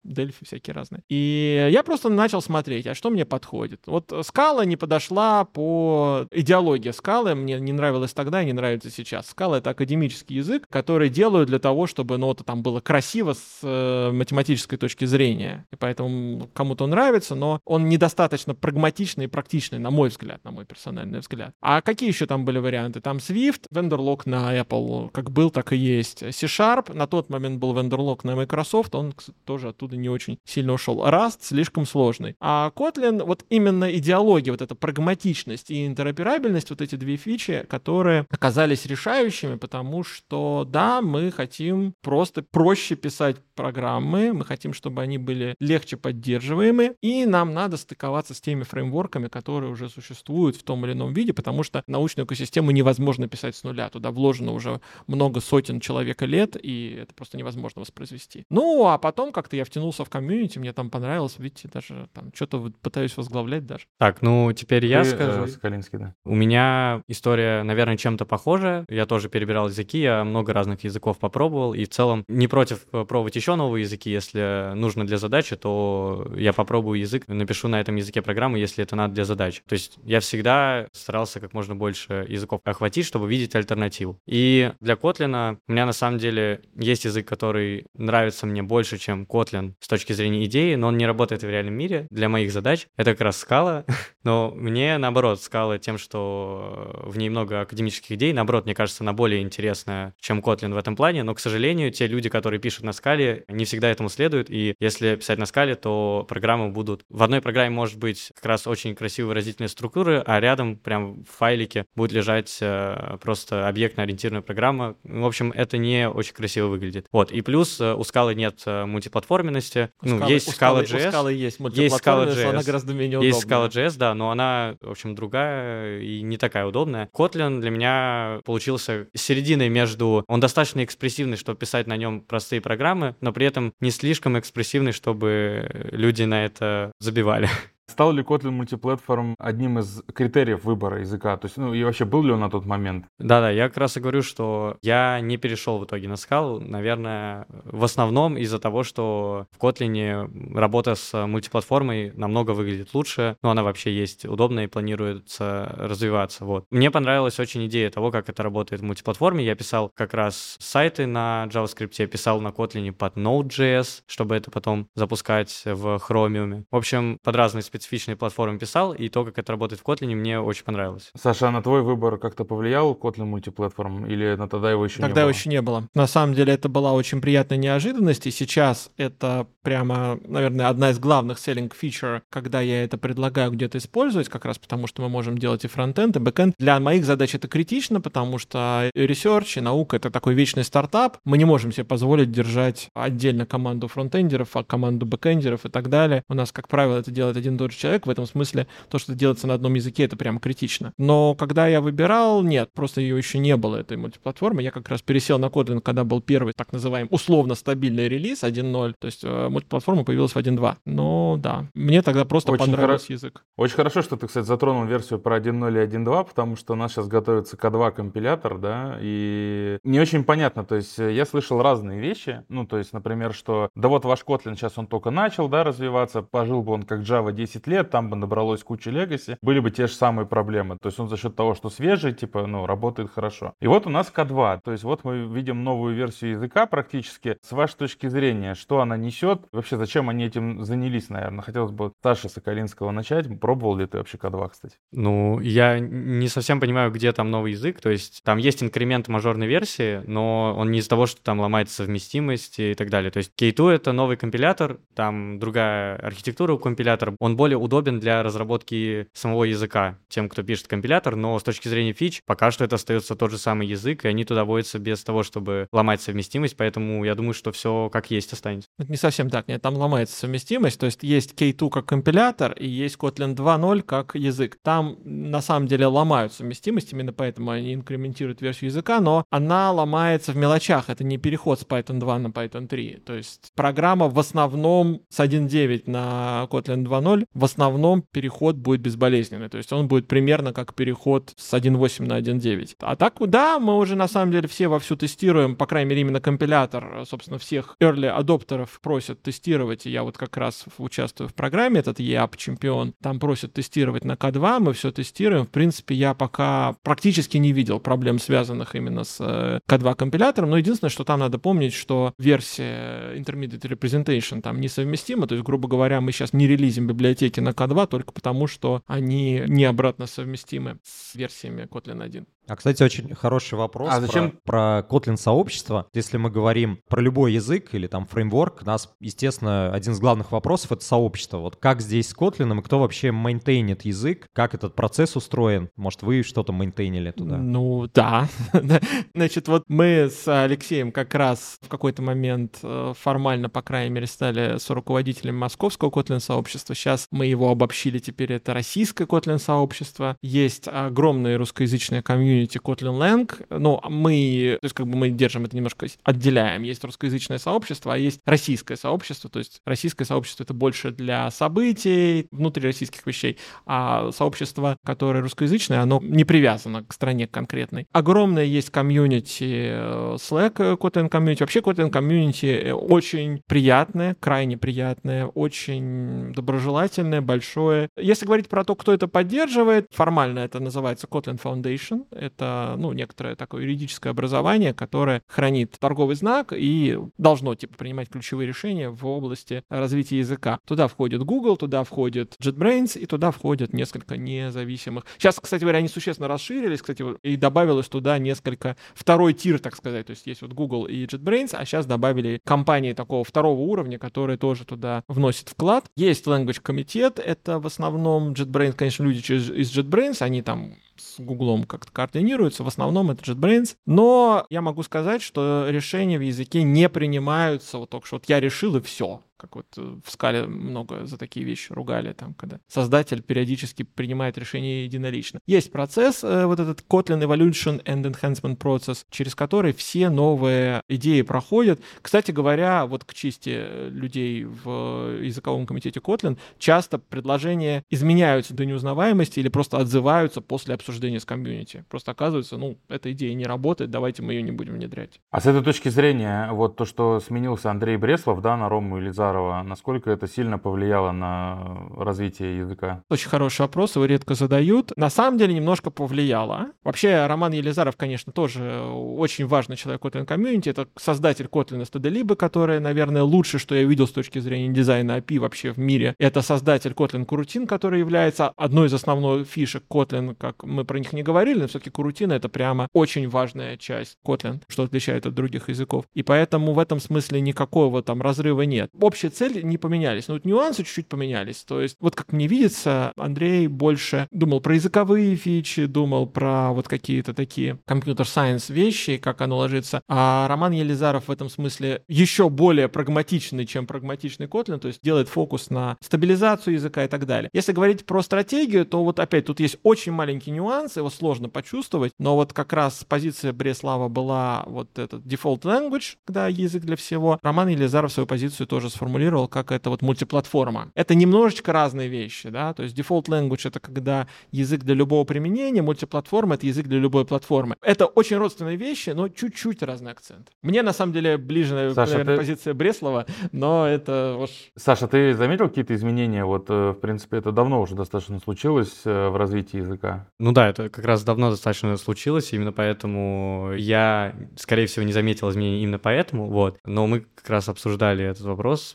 Delphi, всякие разные. И я просто начал смотреть, а что мне подходит. Вот скала не подошла по идеологии скалы, мне не нравилась тогда и не нравится сейчас. Скала — это академический язык, который делают для того, чтобы нота там было красиво с э, математической точки зрения. И поэтому кому-то он нравится, но он недостаточно прагматичный и практичный, на мой взгляд, на мой персональный взгляд. А какие еще там были варианты? Там Swift, Vendorlock на Apple, как был, так и есть. C-Sharp, на тот момент был Vendorlock на Microsoft, он тоже оттуда не очень сильно ушел. Rust слишком сложный. А Kotlin, вот именно идеология, вот эта прагматичность и интероперабельность, вот эти две фичи, которые оказались решающими, потому что, да, мы хотим просто проще писать программы, мы хотим, чтобы они были легче поддерживаемы, и нам надо стыковаться с теми фреймворками, которые уже существуют в том или ином виде, потому что научную экосистему невозможно писать с нуля. Туда вложено уже много сотен человека лет, и это просто невозможно воспроизвести. Ну, а потом как-то я втянулся в комьюнити, мне там понравилось, видите, даже там что-то пытаюсь возглавлять даже. Так, ну теперь я Ты, скажу. Э, Соколинский, да. У меня история, наверное, чем-то похожая. Я тоже перебирал языки, я много разных языков попробовал, и в целом не против э, пробовать еще новые языки, если нужно для задачи, то я попробую язык, напишу на этом языке программу, если это надо для задачи. То есть я всегда старался как можно больше языков охватить, чтобы видеть альтернативу. И для Kotlin у меня на самом деле есть язык, который нравится мне больше, чем Kotlin с точки зрения идеи, но он не работает в реальном мире для моих задач. Это как раз скала. но мне наоборот скала тем, что в ней много академических идей, наоборот, мне кажется, она более интересная, чем Kotlin в этом плане, но, к сожалению, те люди, которые пишут на скале, не всегда этому следуют, и если писать на скале, то программы будут... В одной программе может быть как раз очень красивые выразительные структуры, а рядом прям в файлике будет лежать э, просто объектно-ориентированная программа. В общем, это не очень красиво выглядит. Вот, и плюс э, у скалы нет э, мультиплатформенности. У ну, скалы, есть Scala.js. У скалы есть мультиплатформенность, есть Scala.js, она гораздо менее удобная. Есть Scala.js, да, но она, в общем, другая и не такая удобная. Kotlin для меня получился серединой между... Он достаточно экспрессивный, чтобы писать на нем простые программы, но при этом не слишком экспрессивный, чтобы люди на это забивали. Стал ли Kotlin мультиплатформ одним из критериев выбора языка? То есть, ну и вообще был ли он на тот момент? Да-да, я как раз и говорю, что я не перешел в итоге на скалу, наверное, в основном из-за того, что в Kotlin работа с мультиплатформой намного выглядит лучше, но она вообще есть удобная и планируется развиваться. Вот. Мне понравилась очень идея того, как это работает в мультиплатформе. Я писал как раз сайты на JavaScript, я писал на Kotlin под Node.js, чтобы это потом запускать в Chromium. В общем, под разные специфичные платформы писал, и то, как это работает в Kotlin, мне очень понравилось. Саша, а на твой выбор как-то повлиял Kotlin Multiplatform, или на тогда его еще тогда не было? Тогда еще не было. На самом деле это была очень приятная неожиданность, и сейчас это прямо, наверное, одна из главных selling feature, когда я это предлагаю где-то использовать, как раз потому, что мы можем делать и фронтенд, и бэкенд. Для моих задач это критично, потому что research и наука — это такой вечный стартап. Мы не можем себе позволить держать отдельно команду фронтендеров, а команду бэкендеров и так далее. У нас, как правило, это делает один же человек. В этом смысле то, что делается на одном языке, это прям критично. Но когда я выбирал, нет, просто ее еще не было, этой мультиплатформы. Я как раз пересел на Kotlin, когда был первый, так называемый, условно стабильный релиз 1.0. То есть э, мультиплатформа появилась в 1.2. Но да, мне тогда просто очень понравился хоро... язык. Очень хорошо, что ты, кстати, затронул версию про 1.0 и 1.2, потому что у нас сейчас готовится К2 компилятор, да, и не очень понятно, то есть э, я слышал разные вещи, ну, то есть, например, что да вот ваш Kotlin сейчас он только начал, да, развиваться, пожил бы он как Java 10 10 лет, там бы набралось куча легаси, были бы те же самые проблемы. То есть он за счет того, что свежий, типа, ну, работает хорошо. И вот у нас К2, то есть вот мы видим новую версию языка практически. С вашей точки зрения, что она несет? Вообще, зачем они этим занялись, наверное? Хотелось бы Саши Соколинского начать. Пробовал ли ты вообще К2, кстати? Ну, я не совсем понимаю, где там новый язык. То есть там есть инкремент мажорной версии, но он не из-за того, что там ломается совместимость и так далее. То есть K2 — это новый компилятор, там другая архитектура у компилятора. Он более удобен для разработки самого языка тем, кто пишет компилятор, но с точки зрения фич пока что это остается тот же самый язык, и они туда вводятся без того, чтобы ломать совместимость, поэтому я думаю, что все как есть останется. Это не совсем так, нет, там ломается совместимость, то есть есть K2 как компилятор и есть Kotlin 2.0 как язык. Там на самом деле ломают совместимость, именно поэтому они инкрементируют версию языка, но она ломается в мелочах, это не переход с Python 2 на Python 3, то есть программа в основном с 1.9 на Kotlin 2.0, в основном переход будет безболезненный, то есть он будет примерно как переход с 1.8 на 1.9. А так, да, мы уже на самом деле все вовсю тестируем, по крайней мере, именно компилятор, собственно, всех early адоптеров просят тестировать, и я вот как раз участвую в программе, этот EAP чемпион, там просят тестировать на К2, мы все тестируем. В принципе, я пока практически не видел проблем, связанных именно с К2 э, компилятором, но единственное, что там надо помнить, что версия Intermediate Representation там несовместима, то есть, грубо говоря, мы сейчас не релизим библиотеки на K2 только потому, что они не обратно совместимы с версиями Kotlin 1. А, кстати, очень хороший вопрос а зачем... про, про Kotlin сообщество. Если мы говорим про любой язык или там фреймворк, у нас, естественно, один из главных вопросов — это сообщество. Вот как здесь с Kotlin и кто вообще мейнтейнит язык, как этот процесс устроен? Может, вы что-то мейнтейнили туда? Ну, да. Значит, вот мы с Алексеем как раз в какой-то момент э, формально, по крайней мере, стали соруководителями московского Kotlin сообщества. Сейчас мы его обобщили, теперь это российское Kotlin сообщество. Есть огромное русскоязычное комьюнити комьюнити Kotlin Lang. Ну, мы, то есть как бы мы держим это немножко, отделяем. Есть русскоязычное сообщество, а есть российское сообщество. То есть российское сообщество это больше для событий, внутрироссийских вещей, а сообщество, которое русскоязычное, оно не привязано к стране конкретной. Огромное есть комьюнити э, Slack Kotlin комьюнити. Вообще Kotlin комьюнити э, очень приятное, крайне приятное, очень доброжелательное, большое. Если говорить про то, кто это поддерживает, формально это называется Kotlin Foundation это, ну, некоторое такое юридическое образование, которое хранит торговый знак и должно, типа, принимать ключевые решения в области развития языка. Туда входит Google, туда входит JetBrains, и туда входят несколько независимых. Сейчас, кстати говоря, они существенно расширились, кстати, и добавилось туда несколько, второй тир, так сказать, то есть есть вот Google и JetBrains, а сейчас добавили компании такого второго уровня, которые тоже туда вносят вклад. Есть Language комитет, это в основном JetBrains, конечно, люди из JetBrains, они там с Гуглом как-то координируются, в основном это JetBrains, но я могу сказать, что решения в языке не принимаются вот только что вот я решил и все как вот э, в скале много за такие вещи ругали, там, когда создатель периодически принимает решение единолично. Есть процесс, э, вот этот Kotlin Evolution and Enhancement Process, через который все новые идеи проходят. Кстати говоря, вот к чисти э, людей в языковом комитете Kotlin часто предложения изменяются до неузнаваемости или просто отзываются после обсуждения с комьюнити. Просто оказывается, ну, эта идея не работает, давайте мы ее не будем внедрять. А с этой точки зрения, вот то, что сменился Андрей Бреслов, да, на Рому или Назарова, насколько это сильно повлияло на развитие языка? Очень хороший вопрос, его редко задают. На самом деле немножко повлияло. Вообще Роман Елизаров, конечно, тоже очень важный человек Kotlin комьюнити. Это создатель Kotlin Стаделибы, который, наверное, лучше, что я видел с точки зрения дизайна API вообще в мире. Это создатель Kotlin Coroutine, который является одной из основных фишек Kotlin, как мы про них не говорили, но все-таки Coroutine — это прямо очень важная часть Kotlin, что отличает от других языков. И поэтому в этом смысле никакого там разрыва нет общая цель не поменялись, но вот нюансы чуть-чуть поменялись. То есть, вот как мне видится, Андрей больше думал про языковые фичи, думал про вот какие-то такие компьютер-сайенс вещи, как оно ложится. А Роман Елизаров в этом смысле еще более прагматичный, чем прагматичный Kotlin, то есть делает фокус на стабилизацию языка и так далее. Если говорить про стратегию, то вот опять тут есть очень маленький нюанс, его сложно почувствовать, но вот как раз позиция Бреслава была вот этот default language, когда язык для всего. Роман Елизаров свою позицию тоже сформулировал сформулировал, как это вот мультиплатформа. Это немножечко разные вещи, да, то есть default language — это когда язык для любого применения, мультиплатформа — это язык для любой платформы. Это очень родственные вещи, но чуть-чуть разный акцент. Мне, на самом деле, ближе, Саша, наверное, ты- позиция Бреслова, но это уж... Саша, ты заметил какие-то изменения? Вот, э, в принципе, это давно уже достаточно случилось э, в развитии языка. Ну да, это как раз давно достаточно случилось, именно поэтому я, скорее всего, не заметил изменений именно поэтому, вот. Но мы как раз обсуждали этот вопрос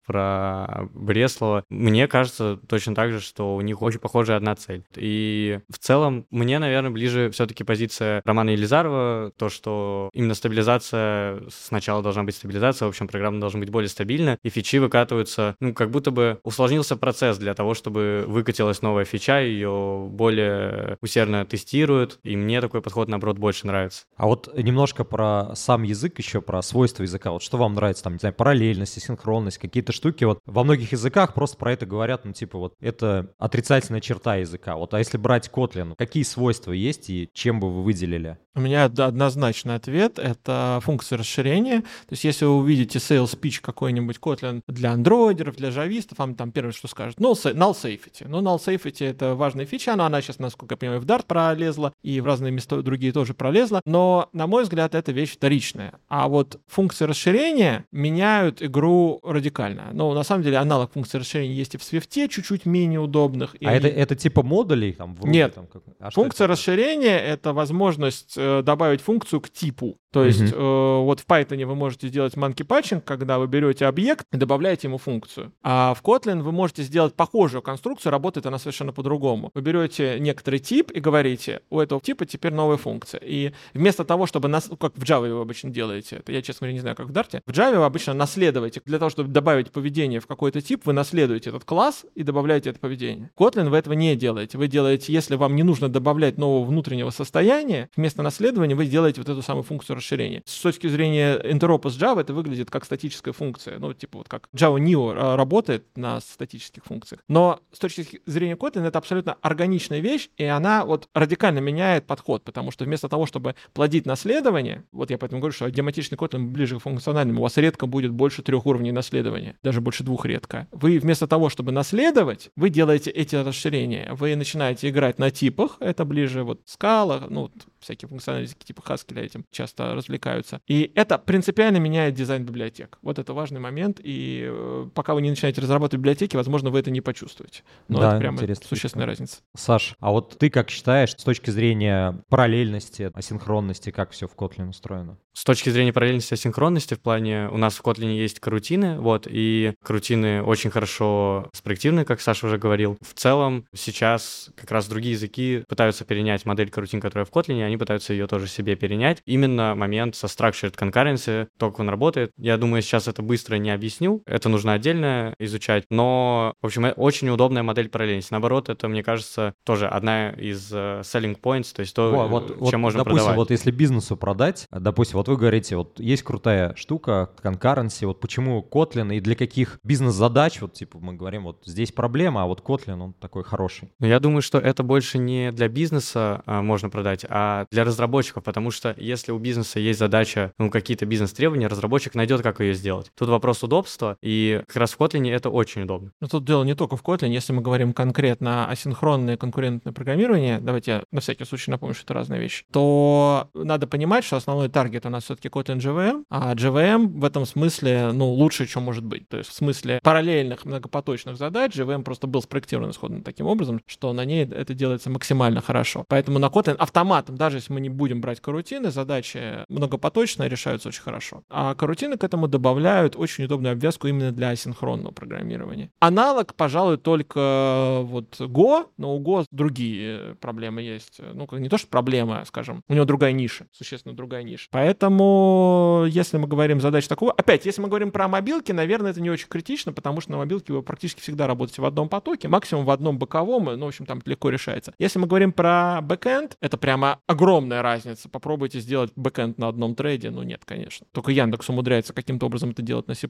про Бреслова. Мне кажется точно так же, что у них очень похожая одна цель. И в целом мне, наверное, ближе все-таки позиция Романа Елизарова, то, что именно стабилизация, сначала должна быть стабилизация, в общем, программа должна быть более стабильна, и фичи выкатываются, ну, как будто бы усложнился процесс для того, чтобы выкатилась новая фича, ее более усердно тестируют, и мне такой подход, наоборот, больше нравится. А вот немножко про сам язык еще, про свойства языка. Вот что вам нравится, там, не знаю, параллельность, синхронность, какие-то штуки. Вот во многих языках просто про это говорят, ну, типа, вот это отрицательная черта языка. Вот, а если брать Kotlin, какие свойства есть и чем бы вы выделили? У меня од- однозначный ответ — это функция расширения. То есть если вы увидите sales pitch какой-нибудь Kotlin для андроидеров, для джавистов, вам там первое, что скажет, null, sa- null safety. Ну, null safety — это важная фича, но она сейчас, насколько я понимаю, в Dart пролезла, и в разные места другие тоже пролезла. Но, на мой взгляд, это вещь вторичная. А вот функции расширения меняют игру радикально. Ну, на самом деле, аналог функции расширения есть и в Swift, чуть-чуть менее удобных. и А это, это типа модулей? Там, в Нет. Там, как- а Функция это? расширения — это возможность добавить функцию к типу. То есть Мгм. э, вот в Python вы можете сделать monkey patching, когда вы берете объект и добавляете ему функцию. А в Kotlin вы можете сделать похожую конструкцию, работает она совершенно по-другому. Вы берете некоторый тип и говорите, у этого типа теперь новая функция. И вместо того, чтобы, нас, ну, как в Java вы обычно делаете, это я, честно говоря, не знаю, как в Dart, в Java вы обычно наследуете. Для того, чтобы добавить поведение в какой-то тип, вы наследуете этот класс и добавляете это поведение. В Kotlin вы этого не делаете. Вы делаете, если вам не нужно добавлять нового внутреннего состояния, вместо наследования вы делаете вот эту самую функцию расширения. С точки зрения интеропа с Java это выглядит как статическая функция. Ну, типа вот как Java Neo а, работает на статических функциях. Но с точки зрения Kotlin это абсолютно органичная вещь, и она вот радикально меняет подход, потому что вместо того, чтобы плодить наследование, вот я поэтому говорю, что дематичный Kotlin ближе к функциональному, у вас редко будет больше трех уровней наследования, даже больше двух редко. Вы вместо того, чтобы наследовать, вы делаете эти расширения. Вы начинаете играть на типах, это ближе вот скала, ну, всякие функциональные типа Haskell этим часто развлекаются. И это принципиально меняет дизайн библиотек. Вот это важный момент, и э, пока вы не начинаете разрабатывать библиотеки, возможно, вы это не почувствуете. Но Да, это прямо интересная существенная разница. Саш, а вот ты как считаешь, с точки зрения параллельности, асинхронности, как все в Kotlin устроено? С точки зрения параллельности и асинхронности, в плане у нас в Kotlin есть карутины, вот, и карутины очень хорошо спроектированы, как Саша уже говорил. В целом сейчас как раз другие языки пытаются перенять модель карутин, которая в Kotlin, и они пытаются ее тоже себе перенять. Именно момент со structured concurrency, то, как он работает. Я думаю, сейчас это быстро не объясню, это нужно отдельно изучать, но, в общем, э, очень удобная модель параллельности. Наоборот, это, мне кажется, тоже одна из э, selling points, то есть то, Во, э, вот, чем вот, можно допустим, продавать. вот если бизнесу продать, допустим, вот вы говорите, вот есть крутая штука, concurrency, вот почему Kotlin и для каких бизнес-задач, вот типа мы говорим, вот здесь проблема, а вот Kotlin, он такой хороший. Но я думаю, что это больше не для бизнеса а, можно продать, а для разработчиков, потому что если у бизнеса есть задача, ну, какие-то бизнес-требования, разработчик найдет, как ее сделать. Тут вопрос удобства, и как раз в Kotlin это очень удобно. Но тут дело не только в Kotlin. Если мы говорим конкретно асинхронное конкурентное программирование, давайте я на всякий случай напомню, что это разные вещи, то надо понимать, что основной таргет у нас все-таки Kotlin JVM, а JVM в этом смысле, ну, лучше, чем может быть. То есть в смысле параллельных многопоточных задач JVM просто был спроектирован исходно таким образом, что на ней это делается максимально хорошо. Поэтому на Kotlin автоматом, даже если мы не будем брать карутины, задачи многопоточные решаются очень хорошо. А карутины к этому добавляют очень удобную обвязку именно для асинхронного программирования. Аналог, пожалуй, только вот Go, но у Go другие проблемы есть. Ну, не то, что проблема, скажем, у него другая ниша, существенно другая ниша. Поэтому, если мы говорим задачи такого... Опять, если мы говорим про мобилки, наверное, это не очень критично, потому что на мобилке вы практически всегда работаете в одном потоке, максимум в одном боковом, ну, в общем, там легко решается. Если мы говорим про бэкэнд, это прямо огромная разница. Попробуйте сделать бэкэнд на одном треде. Ну, нет, конечно. Только Яндекс умудряется каким-то образом это делать на C++,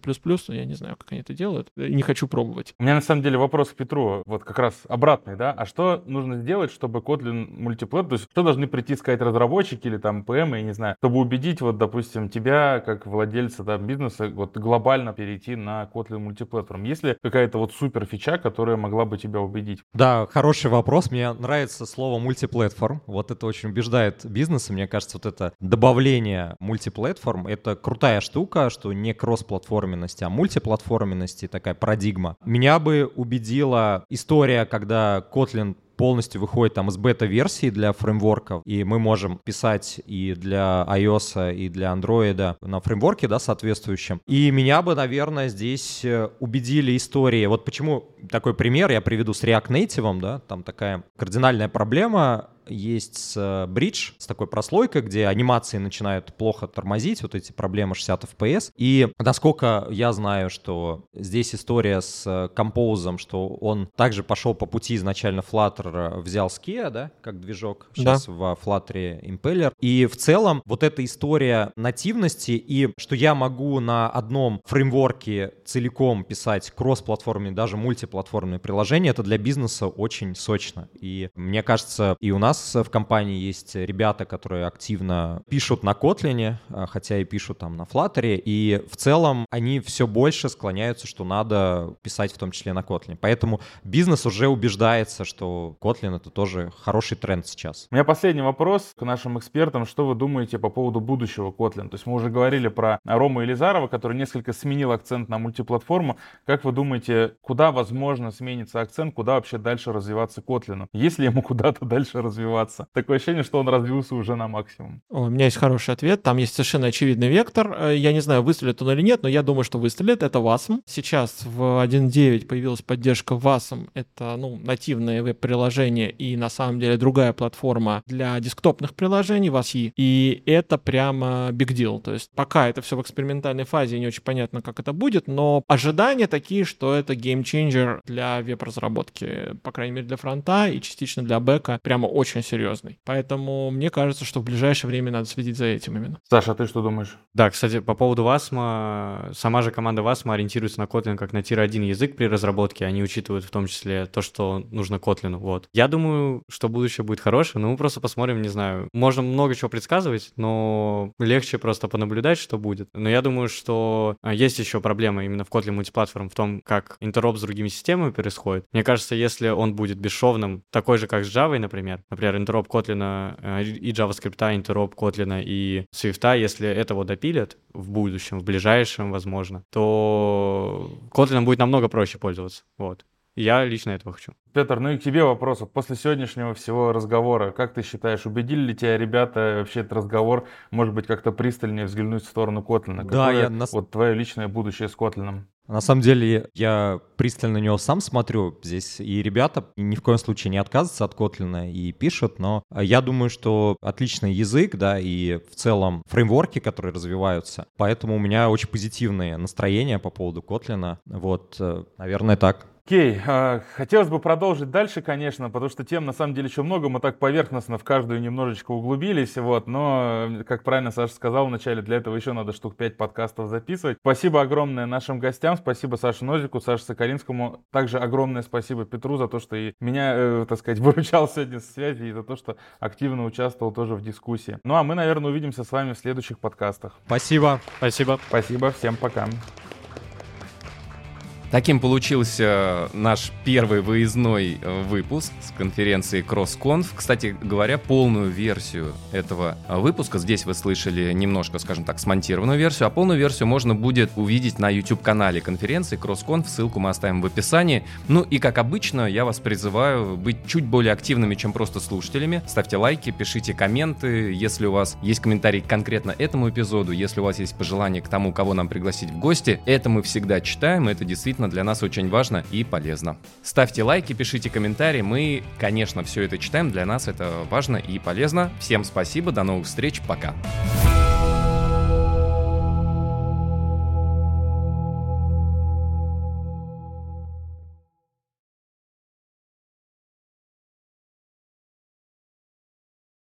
но я не знаю, как они это делают. Не хочу пробовать. У меня на самом деле вопрос к Петру, вот как раз обратный, да? А что нужно сделать, чтобы Kotlin Multiplat, то есть что должны прийти сказать разработчики или там ПМ, я не знаю, чтобы убедить, вот, допустим, тебя, как владельца там, бизнеса, вот глобально перейти на Kotlin Multiplatform? Есть ли какая-то вот супер фича, которая могла бы тебя убедить? Да, хороший вопрос. Мне нравится слово мультиплатформ. Вот это очень убеждает бизнес. И мне кажется, вот это добавление мультиплатформ — это крутая штука, что не кроссплатформенность, а мультиплатформенность и такая парадигма. Меня бы убедила история, когда Kotlin полностью выходит там из бета-версии для фреймворков, и мы можем писать и для iOS, и для Android на фреймворке, да, соответствующем. И меня бы, наверное, здесь э, убедили истории. Вот почему такой пример я приведу с React Native, да, там такая кардинальная проблема есть с э, Bridge, с такой прослойкой, где анимации начинают плохо тормозить, вот эти проблемы 60 FPS. И насколько я знаю, что здесь история с э, Compose, что он также пошел по пути изначально Flutter, э, взял Skia, да, как движок сейчас да. в Flutter Impeller. И в целом вот эта история нативности и что я могу на одном фреймворке целиком писать кроссплатформенные, даже мультиплатформенные приложения, это для бизнеса очень сочно. И мне кажется, и у нас нас в компании есть ребята, которые активно пишут на Kotlin, а, хотя и пишут там на Flutter, и в целом они все больше склоняются, что надо писать в том числе на Kotlin. Поэтому бизнес уже убеждается, что Kotlin — это тоже хороший тренд сейчас. У меня последний вопрос к нашим экспертам. Что вы думаете по поводу будущего Kotlin? То есть мы уже говорили про Рому Елизарова, который несколько сменил акцент на мультиплатформу. Как вы думаете, куда, возможно, сменится акцент, куда вообще дальше развиваться Kotlin? Есть ли ему куда-то дальше развиваться? Развиваться. Такое ощущение, что он развился уже на максимум. О, у меня есть хороший ответ. Там есть совершенно очевидный вектор. Э, я не знаю, выстрелит он или нет, но я думаю, что выстрелит. Это WASM. Сейчас в 1.9 появилась поддержка WASM. Это ну, нативное веб-приложение и на самом деле другая платформа для десктопных приложений WASI. И это прямо big deal. То есть пока это все в экспериментальной фазе, не очень понятно, как это будет, но ожидания такие, что это геймченджер для веб-разработки, по крайней мере для фронта и частично для бэка. Прямо очень очень серьезный. Поэтому мне кажется, что в ближайшее время надо следить за этим именно. Саша, а ты что думаешь? Да, кстати, по поводу Васма, сама же команда Васма ориентируется на Kotlin как на тир-1 язык при разработке, они учитывают в том числе то, что нужно Kotlin. Вот. Я думаю, что будущее будет хорошее, но мы просто посмотрим, не знаю. Можно много чего предсказывать, но легче просто понаблюдать, что будет. Но я думаю, что а, есть еще проблема именно в Kotlin мультиплатформ в том, как интероп с другими системами происходит. Мне кажется, если он будет бесшовным, такой же, как с Java, например, например, интероп Kotlin э, и JavaScript, интероп Kotlin и Swift, если этого допилят в будущем, в ближайшем, возможно, то Kotlin будет намного проще пользоваться. Вот. Я лично этого хочу. Петр, ну и к тебе вопрос. После сегодняшнего всего разговора, как ты считаешь, убедили ли тебя ребята вообще этот разговор, может быть, как-то пристальнее взглянуть в сторону Котлина? Да, Какое, я... Вот твое личное будущее с Котлином. На самом деле, я пристально на него сам смотрю здесь, и ребята ни в коем случае не отказываются от Котлина и пишут, но я думаю, что отличный язык, да, и в целом фреймворки, которые развиваются, поэтому у меня очень позитивные настроения по поводу Котлина, вот, э, наверное, так. Окей, а, хотелось бы продолжить дальше, конечно, потому что тем на самом деле еще много, мы так поверхностно в каждую немножечко углубились, вот, но, как правильно Саша сказал вначале, для этого еще надо штук 5 подкастов записывать. Спасибо огромное нашим гостям, спасибо Саше Нозику, Саше Соколинскому, также огромное спасибо Петру за то, что и меня, э, так сказать, выручал сегодня с связи и за то, что активно участвовал тоже в дискуссии. Ну а мы, наверное, увидимся с вами в следующих подкастах. Спасибо. Спасибо. Спасибо, всем пока. Таким получился наш первый выездной э, выпуск с конференции CrossConf. Кстати говоря, полную версию этого выпуска, здесь вы слышали немножко, скажем так, смонтированную версию, а полную версию можно будет увидеть на YouTube-канале конференции CrossConf, ссылку мы оставим в описании. Ну и как обычно, я вас призываю быть чуть более активными, чем просто слушателями. Ставьте лайки, пишите комменты, если у вас есть комментарий конкретно этому эпизоду, если у вас есть пожелания к тому, кого нам пригласить в гости, это мы всегда читаем, это действительно действительно для нас очень важно и полезно. Ставьте лайки, пишите комментарии, мы, конечно, все это читаем, для нас это важно и полезно. Всем спасибо, до новых встреч, пока.